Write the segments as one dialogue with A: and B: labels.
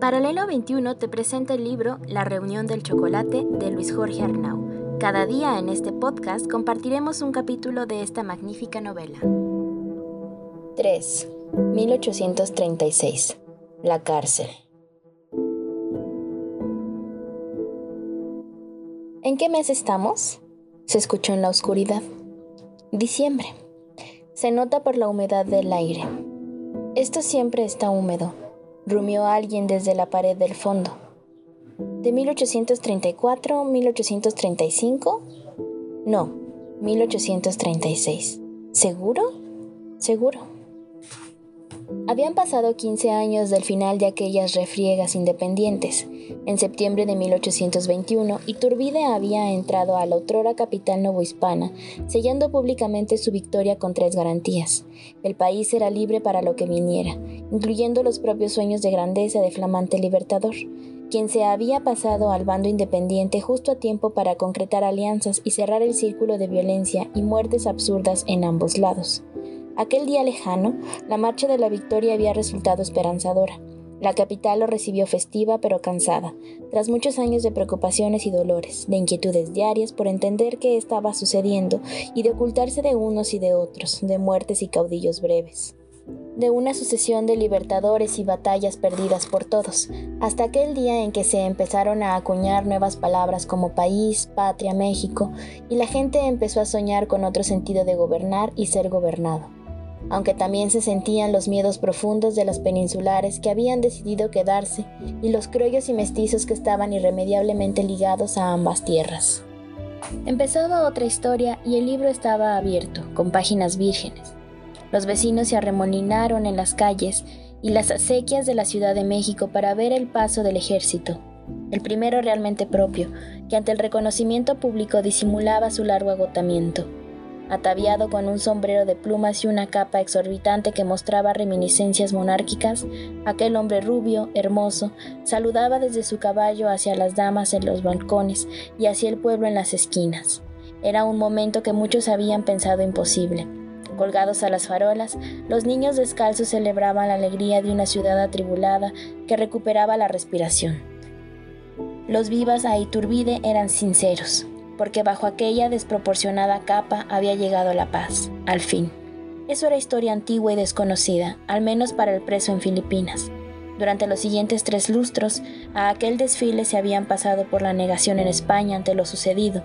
A: Paralelo 21 te presenta el libro La reunión del chocolate de Luis Jorge Arnau. Cada día en este podcast compartiremos un capítulo de esta magnífica novela. 3. 1836. La cárcel. ¿En qué mes estamos? Se escuchó en la oscuridad. Diciembre. Se nota por la humedad del aire. Esto siempre está húmedo, rumió alguien desde la pared del fondo. ¿De 1834, 1835? No, 1836. ¿Seguro? Seguro. Habían pasado 15 años del final de aquellas refriegas independientes. En septiembre de 1821, Iturbide había entrado a la otrora capital novohispana, sellando públicamente su victoria con tres garantías. El país era libre para lo que viniera, incluyendo los propios sueños de grandeza de flamante libertador, quien se había pasado al bando independiente justo a tiempo para concretar alianzas y cerrar el círculo de violencia y muertes absurdas en ambos lados. Aquel día lejano, la marcha de la victoria había resultado esperanzadora. La capital lo recibió festiva pero cansada, tras muchos años de preocupaciones y dolores, de inquietudes diarias por entender qué estaba sucediendo y de ocultarse de unos y de otros, de muertes y caudillos breves de una sucesión de libertadores y batallas perdidas por todos, hasta aquel día en que se empezaron a acuñar nuevas palabras como país, patria, México, y la gente empezó a soñar con otro sentido de gobernar y ser gobernado aunque también se sentían los miedos profundos de los peninsulares que habían decidido quedarse y los criollos y mestizos que estaban irremediablemente ligados a ambas tierras. Empezaba otra historia y el libro estaba abierto, con páginas vírgenes. Los vecinos se arremolinaron en las calles y las acequias de la Ciudad de México para ver el paso del ejército, el primero realmente propio, que ante el reconocimiento público disimulaba su largo agotamiento ataviado con un sombrero de plumas y una capa exorbitante que mostraba reminiscencias monárquicas, aquel hombre rubio, hermoso, saludaba desde su caballo hacia las damas en los balcones y hacia el pueblo en las esquinas. Era un momento que muchos habían pensado imposible. Colgados a las farolas, los niños descalzos celebraban la alegría de una ciudad atribulada que recuperaba la respiración. Los vivas a Iturbide eran sinceros, porque bajo aquella desproporcionada capa había llegado la paz, al fin. Eso era historia antigua y desconocida, al menos para el preso en Filipinas. Durante los siguientes tres lustros, a aquel desfile se habían pasado por la negación en España ante lo sucedido,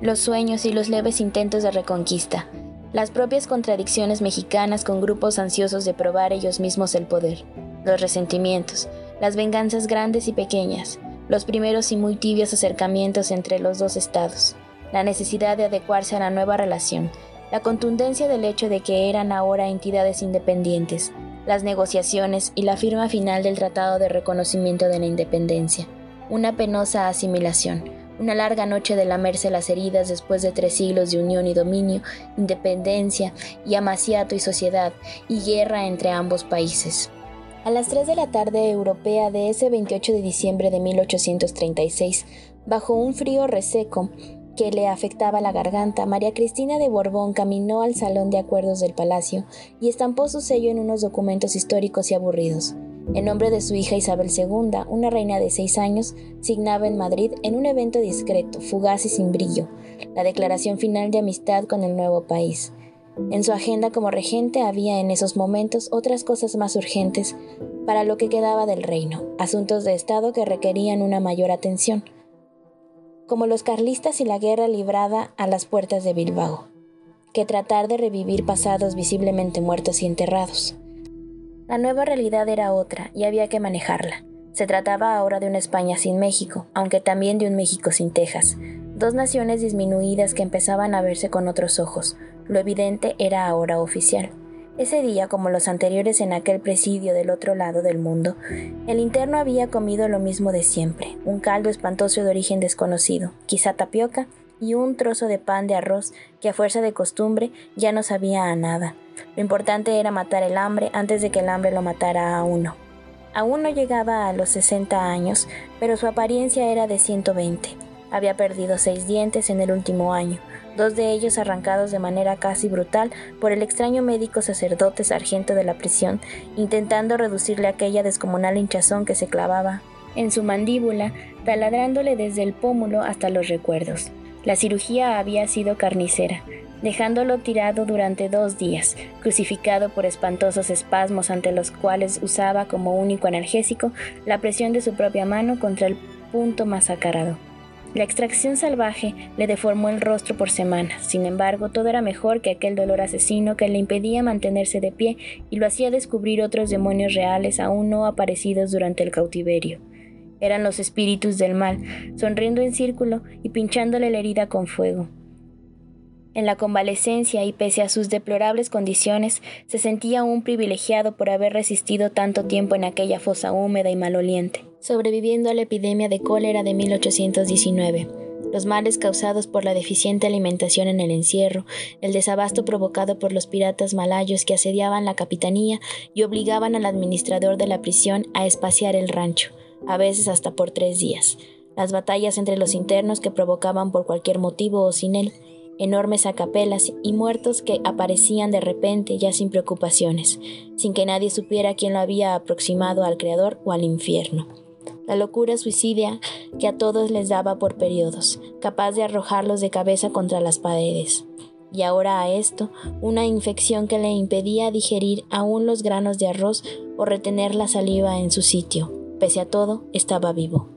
A: los sueños y los leves intentos de reconquista, las propias contradicciones mexicanas con grupos ansiosos de probar ellos mismos el poder, los resentimientos, las venganzas grandes y pequeñas, los primeros y muy tibios acercamientos entre los dos estados, la necesidad de adecuarse a la nueva relación, la contundencia del hecho de que eran ahora entidades independientes, las negociaciones y la firma final del Tratado de Reconocimiento de la Independencia, una penosa asimilación, una larga noche de lamerse las heridas después de tres siglos de unión y dominio, independencia y amaciato y sociedad, y guerra entre ambos países. A las 3 de la tarde europea de ese 28 de diciembre de 1836, bajo un frío reseco que le afectaba la garganta, María Cristina de Borbón caminó al salón de acuerdos del palacio y estampó su sello en unos documentos históricos y aburridos. En nombre de su hija Isabel II, una reina de seis años, signaba en Madrid, en un evento discreto, fugaz y sin brillo, la declaración final de amistad con el nuevo país. En su agenda como regente había en esos momentos otras cosas más urgentes para lo que quedaba del reino, asuntos de Estado que requerían una mayor atención, como los carlistas y la guerra librada a las puertas de Bilbao, que tratar de revivir pasados visiblemente muertos y enterrados. La nueva realidad era otra y había que manejarla. Se trataba ahora de una España sin México, aunque también de un México sin Texas, dos naciones disminuidas que empezaban a verse con otros ojos, lo evidente era ahora oficial. Ese día, como los anteriores en aquel presidio del otro lado del mundo, el interno había comido lo mismo de siempre, un caldo espantoso de origen desconocido, quizá tapioca, y un trozo de pan de arroz que a fuerza de costumbre ya no sabía a nada. Lo importante era matar el hambre antes de que el hambre lo matara a uno. Aún no llegaba a los 60 años, pero su apariencia era de 120. Había perdido seis dientes en el último año, dos de ellos arrancados de manera casi brutal por el extraño médico sacerdote sargento de la prisión, intentando reducirle aquella descomunal hinchazón que se clavaba en su mandíbula, taladrándole desde el pómulo hasta los recuerdos. La cirugía había sido carnicera, dejándolo tirado durante dos días, crucificado por espantosos espasmos ante los cuales usaba como único analgésico la presión de su propia mano contra el punto masacrado. La extracción salvaje le deformó el rostro por semanas, sin embargo todo era mejor que aquel dolor asesino que le impedía mantenerse de pie y lo hacía descubrir otros demonios reales aún no aparecidos durante el cautiverio. Eran los espíritus del mal, sonriendo en círculo y pinchándole la herida con fuego. En la convalecencia y pese a sus deplorables condiciones, se sentía un privilegiado por haber resistido tanto tiempo en aquella fosa húmeda y maloliente, sobreviviendo a la epidemia de cólera de 1819 los males causados por la deficiente alimentación en el encierro, el desabasto provocado por los piratas malayos que asediaban la capitanía y obligaban al administrador de la prisión a espaciar el rancho, a veces hasta por tres días, las batallas entre los internos que provocaban por cualquier motivo o sin él, enormes acapelas y muertos que aparecían de repente ya sin preocupaciones, sin que nadie supiera quién lo había aproximado al Creador o al infierno. La locura suicidia que a todos les daba por periodos, capaz de arrojarlos de cabeza contra las paredes. Y ahora a esto, una infección que le impedía digerir aún los granos de arroz o retener la saliva en su sitio. Pese a todo, estaba vivo.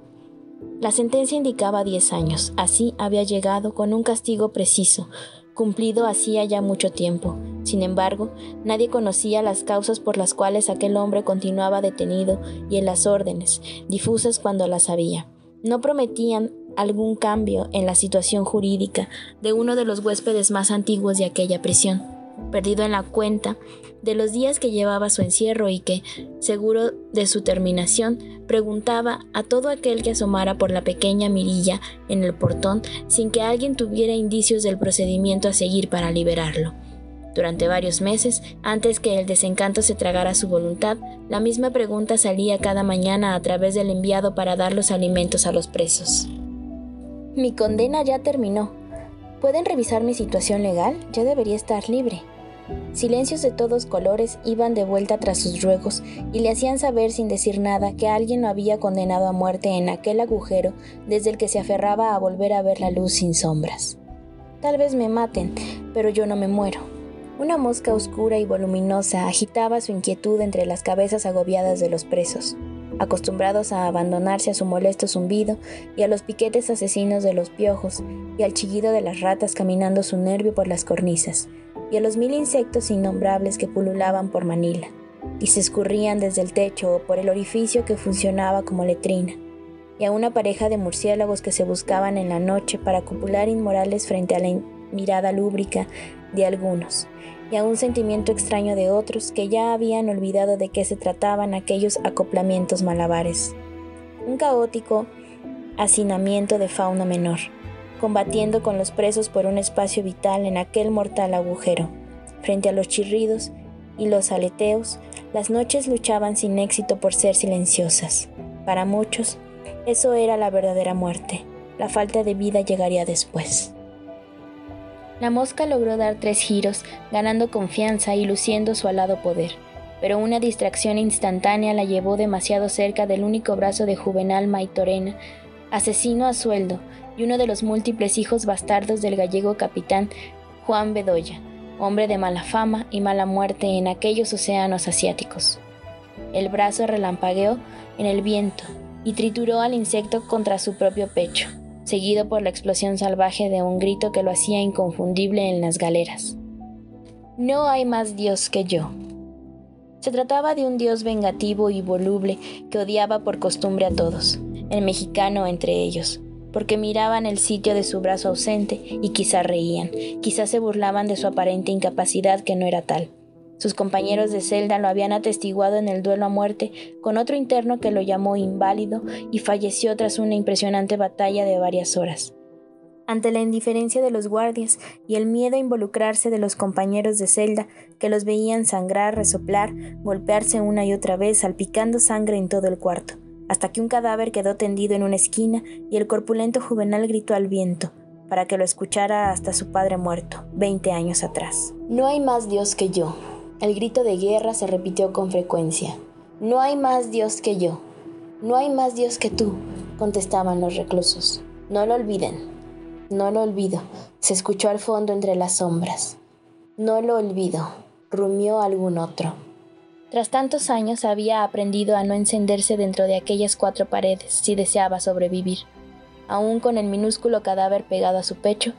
A: La sentencia indicaba diez años. Así había llegado con un castigo preciso, cumplido hacía ya mucho tiempo. Sin embargo, nadie conocía las causas por las cuales aquel hombre continuaba detenido y en las órdenes, difusas cuando las había. No prometían algún cambio en la situación jurídica de uno de los huéspedes más antiguos de aquella prisión perdido en la cuenta de los días que llevaba su encierro y que, seguro de su terminación, preguntaba a todo aquel que asomara por la pequeña mirilla en el portón sin que alguien tuviera indicios del procedimiento a seguir para liberarlo. Durante varios meses, antes que el desencanto se tragara su voluntad, la misma pregunta salía cada mañana a través del enviado para dar los alimentos a los presos. Mi condena ya terminó, ¿Pueden revisar mi situación legal? Ya debería estar libre. Silencios de todos colores iban de vuelta tras sus ruegos y le hacían saber sin decir nada que alguien lo había condenado a muerte en aquel agujero desde el que se aferraba a volver a ver la luz sin sombras. Tal vez me maten, pero yo no me muero. Una mosca oscura y voluminosa agitaba su inquietud entre las cabezas agobiadas de los presos acostumbrados a abandonarse a su molesto zumbido y a los piquetes asesinos de los piojos y al chillido de las ratas caminando su nervio por las cornisas, y a los mil insectos innombrables que pululaban por Manila y se escurrían desde el techo o por el orificio que funcionaba como letrina, y a una pareja de murciélagos que se buscaban en la noche para copular inmorales frente a la mirada lúbrica de algunos, y a un sentimiento extraño de otros que ya habían olvidado de qué se trataban aquellos acoplamientos malabares. Un caótico hacinamiento de fauna menor, combatiendo con los presos por un espacio vital en aquel mortal agujero. Frente a los chirridos y los aleteos, las noches luchaban sin éxito por ser silenciosas. Para muchos, eso era la verdadera muerte. La falta de vida llegaría después. La mosca logró dar tres giros, ganando confianza y luciendo su alado poder, pero una distracción instantánea la llevó demasiado cerca del único brazo de Juvenal Maitorena, asesino a sueldo y uno de los múltiples hijos bastardos del gallego capitán Juan Bedoya, hombre de mala fama y mala muerte en aquellos océanos asiáticos. El brazo relampagueó en el viento y trituró al insecto contra su propio pecho seguido por la explosión salvaje de un grito que lo hacía inconfundible en las galeras. No hay más Dios que yo. Se trataba de un Dios vengativo y voluble que odiaba por costumbre a todos, el mexicano entre ellos, porque miraban el sitio de su brazo ausente y quizá reían, quizá se burlaban de su aparente incapacidad que no era tal. Sus compañeros de celda lo habían atestiguado en el duelo a muerte con otro interno que lo llamó inválido y falleció tras una impresionante batalla de varias horas. Ante la indiferencia de los guardias y el miedo a involucrarse de los compañeros de celda que los veían sangrar, resoplar, golpearse una y otra vez, salpicando sangre en todo el cuarto, hasta que un cadáver quedó tendido en una esquina y el corpulento juvenal gritó al viento: para que lo escuchara hasta su padre muerto, 20 años atrás. No hay más Dios que yo. El grito de guerra se repitió con frecuencia. No hay más Dios que yo. No hay más Dios que tú, contestaban los reclusos. No lo olviden. No lo olvido. Se escuchó al fondo entre las sombras. No lo olvido, rumió algún otro. Tras tantos años había aprendido a no encenderse dentro de aquellas cuatro paredes si deseaba sobrevivir. Aún con el minúsculo cadáver pegado a su pecho,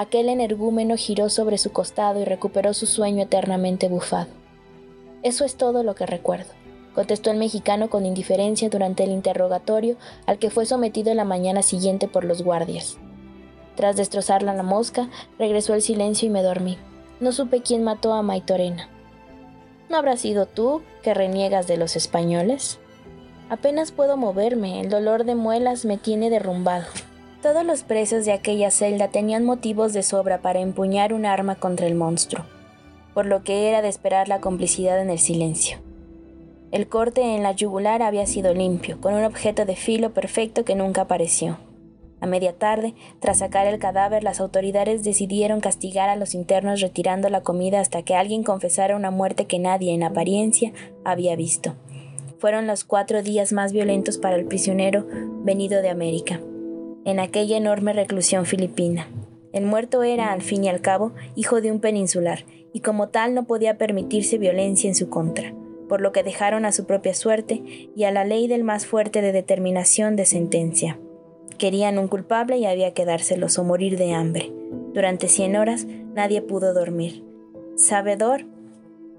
A: aquel energúmeno giró sobre su costado y recuperó su sueño eternamente bufado. Eso es todo lo que recuerdo contestó el mexicano con indiferencia durante el interrogatorio al que fue sometido la mañana siguiente por los guardias. Tras destrozarla la mosca, regresó el silencio y me dormí. No supe quién mató a Maitorena. ¿No habrás sido tú que reniegas de los españoles? Apenas puedo moverme, el dolor de muelas me tiene derrumbado. Todos los presos de aquella celda tenían motivos de sobra para empuñar un arma contra el monstruo, por lo que era de esperar la complicidad en el silencio. El corte en la yugular había sido limpio, con un objeto de filo perfecto que nunca apareció. A media tarde, tras sacar el cadáver, las autoridades decidieron castigar a los internos retirando la comida hasta que alguien confesara una muerte que nadie, en apariencia, había visto. Fueron los cuatro días más violentos para el prisionero venido de América, en aquella enorme reclusión filipina. El muerto era, al fin y al cabo, hijo de un peninsular, y como tal no podía permitirse violencia en su contra por lo que dejaron a su propia suerte y a la ley del más fuerte de determinación de sentencia. Querían un culpable y había que dárselos o morir de hambre. Durante cien horas nadie pudo dormir. Sabedor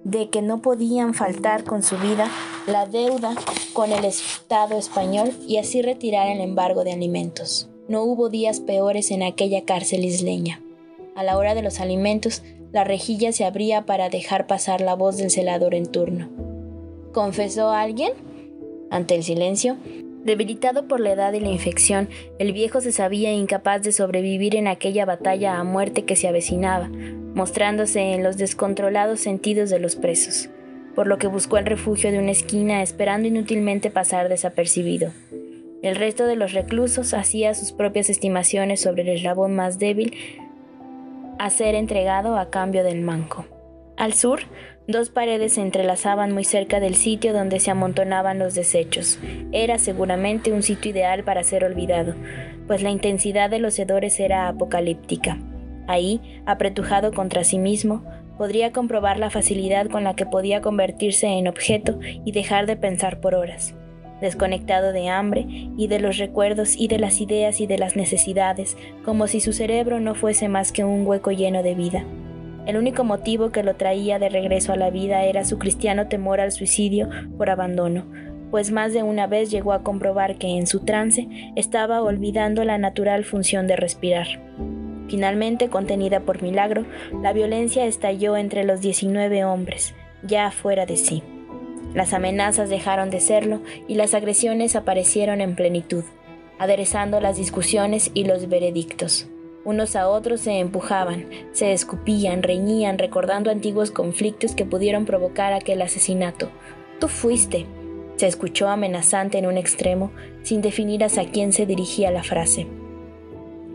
A: de que no podían faltar con su vida la deuda con el Estado español y así retirar el embargo de alimentos. No hubo días peores en aquella cárcel isleña. A la hora de los alimentos, la rejilla se abría para dejar pasar la voz del celador en turno. ¿Confesó alguien? Ante el silencio, debilitado por la edad y la infección, el viejo se sabía incapaz de sobrevivir en aquella batalla a muerte que se avecinaba, mostrándose en los descontrolados sentidos de los presos, por lo que buscó el refugio de una esquina esperando inútilmente pasar desapercibido. El resto de los reclusos hacía sus propias estimaciones sobre el eslabón más débil a ser entregado a cambio del manco. Al sur, Dos paredes se entrelazaban muy cerca del sitio donde se amontonaban los desechos. Era seguramente un sitio ideal para ser olvidado, pues la intensidad de los hedores era apocalíptica. Ahí, apretujado contra sí mismo, podría comprobar la facilidad con la que podía convertirse en objeto y dejar de pensar por horas. Desconectado de hambre y de los recuerdos y de las ideas y de las necesidades, como si su cerebro no fuese más que un hueco lleno de vida. El único motivo que lo traía de regreso a la vida era su cristiano temor al suicidio por abandono, pues más de una vez llegó a comprobar que en su trance estaba olvidando la natural función de respirar. Finalmente, contenida por milagro, la violencia estalló entre los 19 hombres, ya fuera de sí. Las amenazas dejaron de serlo y las agresiones aparecieron en plenitud, aderezando las discusiones y los veredictos. Unos a otros se empujaban, se escupían, reñían, recordando antiguos conflictos que pudieron provocar aquel asesinato. Tú fuiste, se escuchó amenazante en un extremo, sin definir hacia quién se dirigía la frase.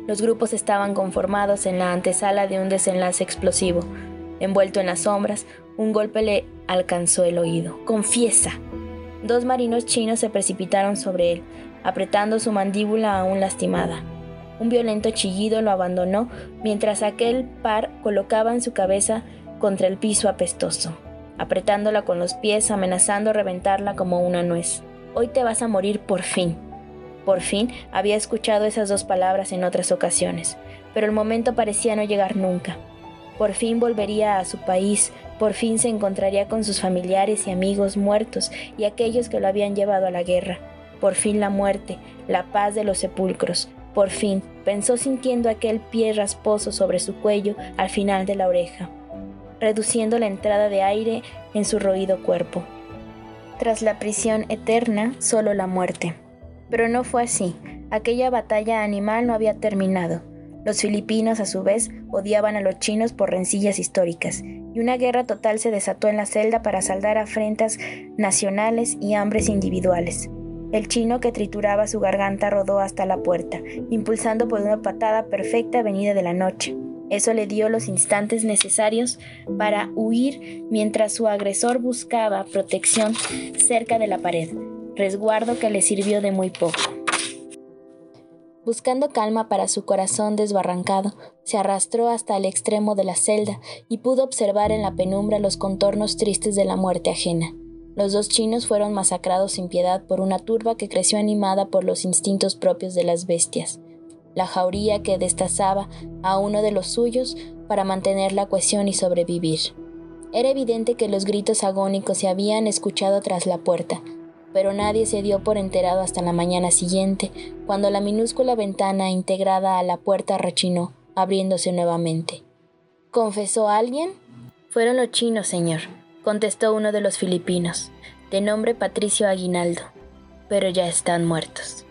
A: Los grupos estaban conformados en la antesala de un desenlace explosivo. Envuelto en las sombras, un golpe le alcanzó el oído. ¡Confiesa! Dos marinos chinos se precipitaron sobre él, apretando su mandíbula aún lastimada. Un violento chillido lo abandonó mientras aquel par colocaban su cabeza contra el piso apestoso, apretándola con los pies, amenazando reventarla como una nuez. Hoy te vas a morir por fin. Por fin había escuchado esas dos palabras en otras ocasiones, pero el momento parecía no llegar nunca. Por fin volvería a su país, por fin se encontraría con sus familiares y amigos muertos y aquellos que lo habían llevado a la guerra. Por fin la muerte, la paz de los sepulcros, por fin, pensó sintiendo aquel pie rasposo sobre su cuello al final de la oreja, reduciendo la entrada de aire en su roído cuerpo. Tras la prisión eterna, solo la muerte. Pero no fue así. Aquella batalla animal no había terminado. Los filipinos, a su vez, odiaban a los chinos por rencillas históricas, y una guerra total se desató en la celda para saldar afrentas nacionales y hambres individuales. El chino que trituraba su garganta rodó hasta la puerta, impulsando por una patada perfecta venida de la noche. Eso le dio los instantes necesarios para huir mientras su agresor buscaba protección cerca de la pared, resguardo que le sirvió de muy poco. Buscando calma para su corazón desbarrancado, se arrastró hasta el extremo de la celda y pudo observar en la penumbra los contornos tristes de la muerte ajena. Los dos chinos fueron masacrados sin piedad por una turba que creció animada por los instintos propios de las bestias. La jauría que destazaba a uno de los suyos para mantener la cohesión y sobrevivir. Era evidente que los gritos agónicos se habían escuchado tras la puerta, pero nadie se dio por enterado hasta la mañana siguiente, cuando la minúscula ventana integrada a la puerta rechinó, abriéndose nuevamente. ¿Confesó alguien? Fueron los chinos, señor, contestó uno de los filipinos, de nombre Patricio Aguinaldo, pero ya están muertos.